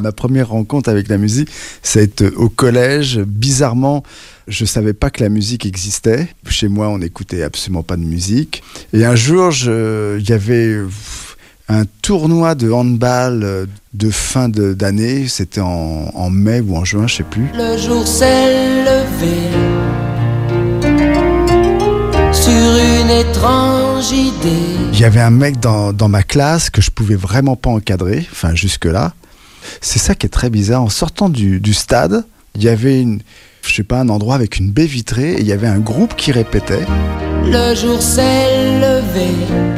Ma première rencontre avec la musique, ça a été au collège. Bizarrement, je savais pas que la musique existait. Chez moi, on n'écoutait absolument pas de musique. Et un jour, il y avait un tournoi de handball de fin d'année. C'était en, en, mai ou en juin, je sais plus. Le jour s'est levé sur une étrange idée. Il y avait un mec dans, dans ma classe que je pouvais vraiment pas encadrer, enfin jusque-là. C'est ça qui est très bizarre. En sortant du, du stade, il y avait une, je sais pas, un endroit avec une baie vitrée et il y avait un groupe qui répétait. Le jour s'est levé.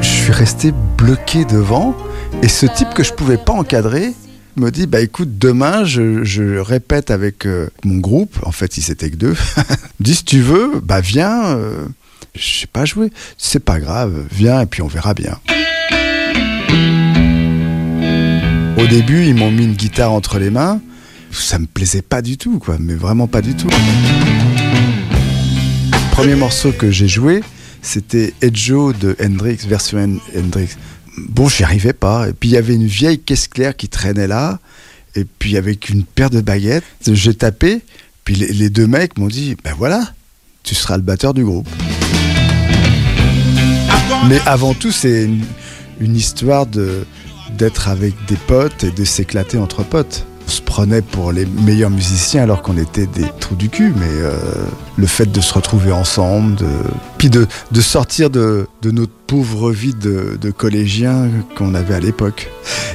Je suis resté bloqué devant et ce type que je pouvais pas encadrer me dit bah écoute demain je, je répète avec euh, mon groupe en fait il s'était que deux dit si tu veux bah viens euh, je sais pas jouer c'est pas grave viens et puis on verra bien au début ils m'ont mis une guitare entre les mains ça me plaisait pas du tout quoi mais vraiment pas du tout premier morceau que j'ai joué c'était Edjo de Hendrix version Hendrix bon, j'y arrivais pas. Et puis il y avait une vieille caisse claire qui traînait là. Et puis avec une paire de baguettes, j'ai tapé. Puis les, deux mecs m'ont dit Ben voilà, tu seras le batteur du groupe. Mais avant tout, c'est une, histoire d'être avec des potes et de s'éclater entre potes. On se prenait pour les meilleurs musiciens alors qu'on était des trous du cul, mais euh, le fait de se retrouver ensemble, puis de, de sortir de, de, notre pauvre vie de, de collégiens qu'on avait à l'époque.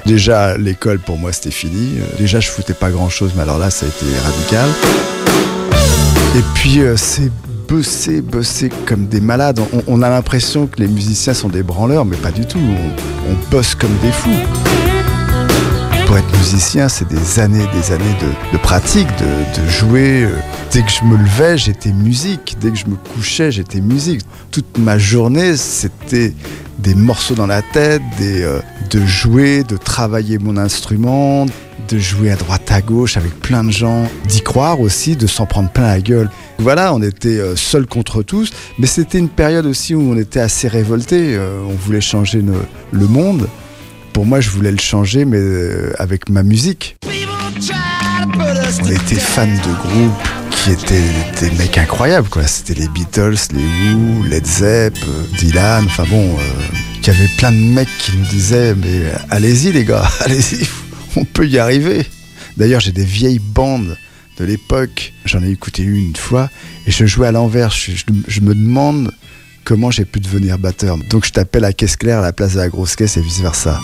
Déjà, l'école pour moi c'était fini. Déjà, je foutais pas grand chose, mais alors là, ça a été radical. Et puis, euh, c'est bosser, bosser comme des malades. On, a l'impression que les musiciens sont des branleurs, mais pas du tout. On, bosse comme des fous pour être musicien, c'est des années, des années de, de pratique, de, de, jouer. Dès que je me levais, j'étais musique. Dès que je me couchais, j'étais musique. Toute ma journée, c'était des morceaux dans la tête, des, euh, de jouer, de travailler mon instrument, de jouer à droite à gauche avec plein de gens, d'y croire aussi, de s'en prendre plein la gueule. Voilà, on était euh, seuls contre tous, mais c'était une période aussi où on était assez révoltés. Euh, on voulait changer le, le monde pour moi, je voulais le changer, mais euh, avec ma musique. On était fans de groupes qui étaient des mecs incroyables, quoi. C'était les Beatles, les Who, Led Zepp, Dylan, enfin bon, euh, il y avait plein de mecs qui nous disaient, mais allez-y les gars, allez-y, on peut y arriver. D'ailleurs, j'ai des vieilles bandes de l'époque, j'en ai écouté une, une fois, et je jouais à l'envers. Je, me demande comment j'ai pu devenir batteur. Donc je tapais la caisse claire à la place de la grosse caisse et vice versa.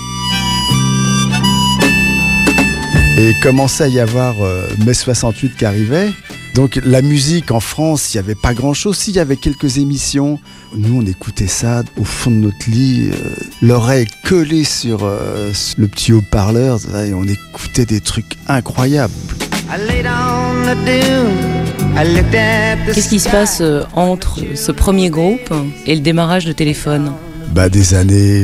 Et commençait à y avoir euh, mai 68 qui arrivait. Donc la musique en France, il n'y avait pas grand-chose. S'il y avait quelques émissions, nous on écoutait ça au fond de notre lit, euh, l'oreille collée sur euh, le petit haut-parleur, et on écoutait des trucs incroyables. Qu'est-ce qui se passe euh, entre ce premier groupe et le démarrage de téléphone? Bah, Des années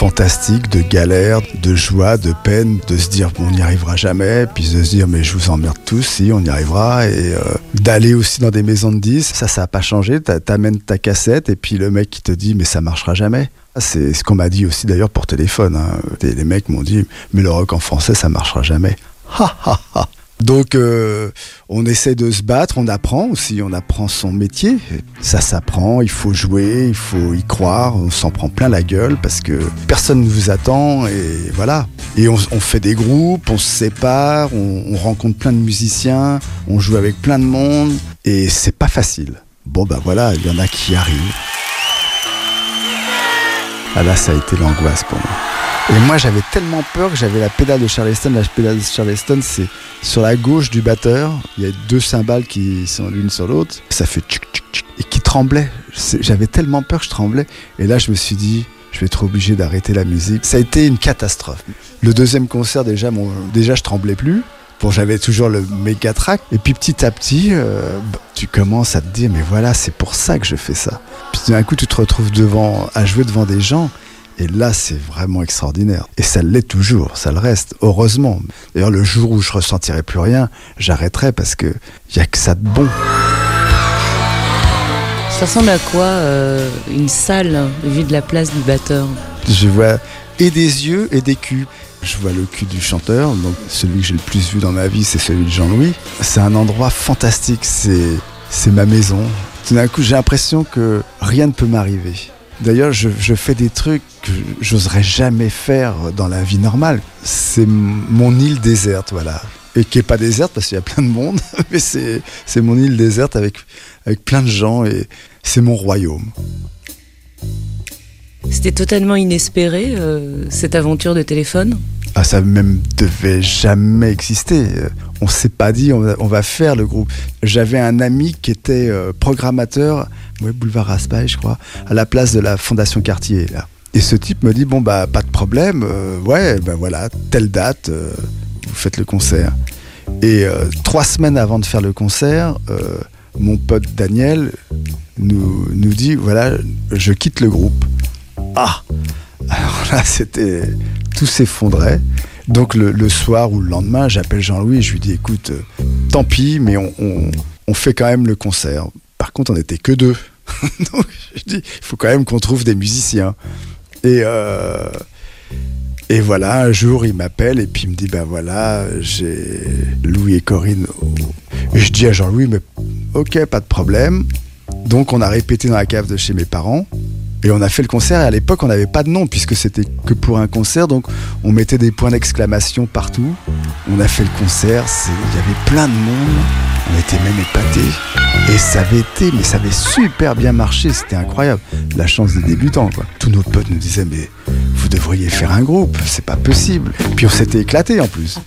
fantastiques, de galère, de joie, de peine, de se dire on n'y arrivera jamais, puis de se dire mais je vous emmerde tous, si on y arrivera, et euh, d'aller aussi dans des maisons de disques, ça ça n'a pas changé, t'amènes ta cassette et puis le mec qui te dit mais ça marchera jamais. C'est ce qu'on m'a dit aussi d'ailleurs pour téléphone. Hein. Les mecs m'ont dit mais le rock en français ça marchera jamais. Ha ha ha donc euh, on essaie de se battre, on apprend aussi, on apprend son métier. Ça s'apprend, il faut jouer, il faut y croire, on s'en prend plein la gueule parce que personne ne vous attend et voilà. Et on, fait des groupes, on se sépare, on, on, rencontre plein de musiciens, on joue avec plein de monde et c'est pas facile. Bon bah voilà, il y en a qui arrivent. Ah là ça a été l'angoisse pour moi. Et moi, j'avais tellement peur que j'avais la pédale de Charleston. La pédale de Charleston, c'est sur la gauche du batteur. Il y a deux cymbales qui sont l'une sur l'autre. Ça fait tchic, tchic, tchic, et qui tremblait. J'avais tellement peur que je tremblais. Et là, je me suis dit, je vais être obligé d'arrêter la musique. Ça a été une catastrophe. Le deuxième concert, déjà, déjà je tremblais plus. Bon, j'avais toujours le méga track. Et puis petit à petit, euh, tu commences à te dire, mais voilà, c'est pour ça que je fais ça. Puis d'un coup, tu te retrouves devant, à jouer devant des gens. Et là, c'est vraiment extraordinaire. Et ça l'est toujours, ça le reste, heureusement. D'ailleurs, le jour où je ressentirai plus rien, j'arrêterai parce que il y a que ça de bon. Ça ressemble à quoi euh, une salle vue de la place du batteur? Je vois et des yeux et des culs. Je vois le cul du chanteur, donc celui que j'ai le plus vu dans ma vie, c'est celui de Jean-Louis. C'est un endroit fantastique, c'est, c'est ma maison. Tout d'un coup, j'ai l'impression que rien ne peut m'arriver. D'ailleurs, je, fais des trucs que j'oserais jamais faire dans la vie normale. C'est mon île déserte, voilà. Et qui est pas déserte parce qu'il y a plein de monde, mais c'est, c'est mon île déserte avec, avec plein de gens et c'est mon royaume. C'était totalement inespéré, euh, cette aventure de téléphone? Ah, ça même devait jamais exister. On s'est pas dit on va, faire le groupe. J'avais un ami qui était euh, programmateur, ouais, boulevard Raspail, je crois, à la place de la Fondation Cartier. Là. Et ce type me dit bon bah pas de problème, euh, ouais ben voilà telle date, euh, vous faites le concert. Et euh, trois semaines avant de faire le concert, euh, mon pote Daniel nous, nous dit voilà je quitte le groupe. Ah alors là c'était tout s'effondrait. Donc le, soir ou le lendemain, j'appelle Jean-Louis et je lui dis écoute, euh, tant pis, mais on, fait quand même le concert. Par contre, on n'était que deux. Donc je dis il faut quand même qu'on trouve des musiciens. Et, euh, et voilà, un jour il m'appelle et puis il me dit ben voilà, j'ai Louis et Corinne. Et je dis à Jean-Louis mais ok, pas de problème. Donc on a répété dans la cave de chez mes parents. Et on a fait le concert et à l'époque on n'avait pas de nom puisque c'était que pour un concert donc on mettait des points d'exclamation partout. On a fait le concert, il y avait plein de monde, on était même épatés et ça avait été, mais ça avait super bien marché, c'était incroyable. La chance des débutants quoi. Tous nos potes nous disaient mais vous devriez faire un groupe, c'est pas possible. Puis on s'était éclaté en plus.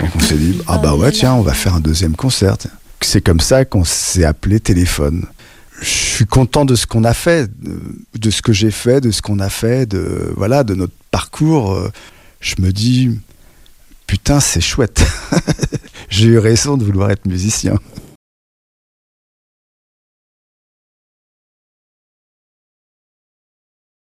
Donc on s'est dit ah bah ouais tiens on va faire un deuxième concert. C'est comme ça qu'on s'est appelé Téléphone je suis content de ce qu'on a fait, de ce que j'ai fait, de ce qu'on a fait, de voilà, de notre parcours. Je me dis putain, c'est chouette. j'ai eu raison de vouloir être musicien.